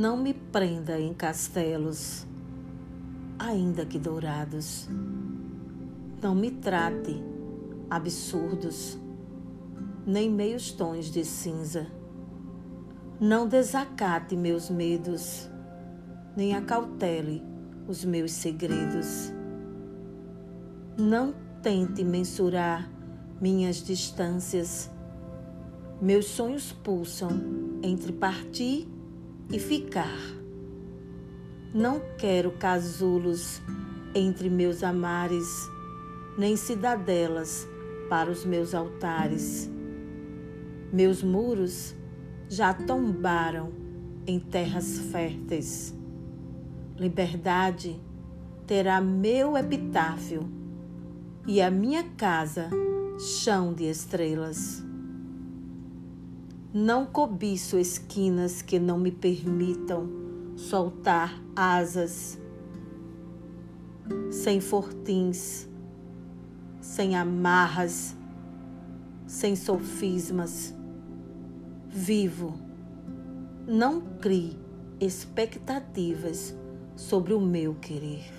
Não me prenda em castelos, ainda que dourados. Não me trate absurdos, nem meios tons de cinza. Não desacate meus medos, nem acautele os meus segredos. Não tente mensurar minhas distâncias. Meus sonhos pulsam entre partir e ficar. Não quero casulos entre meus amares, nem cidadelas para os meus altares. Meus muros já tombaram em terras férteis. Liberdade terá meu epitáfio e a minha casa chão de estrelas. Não cobiço esquinas que não me permitam soltar asas, sem fortins, sem amarras, sem sofismas. Vivo, não crie expectativas sobre o meu querer.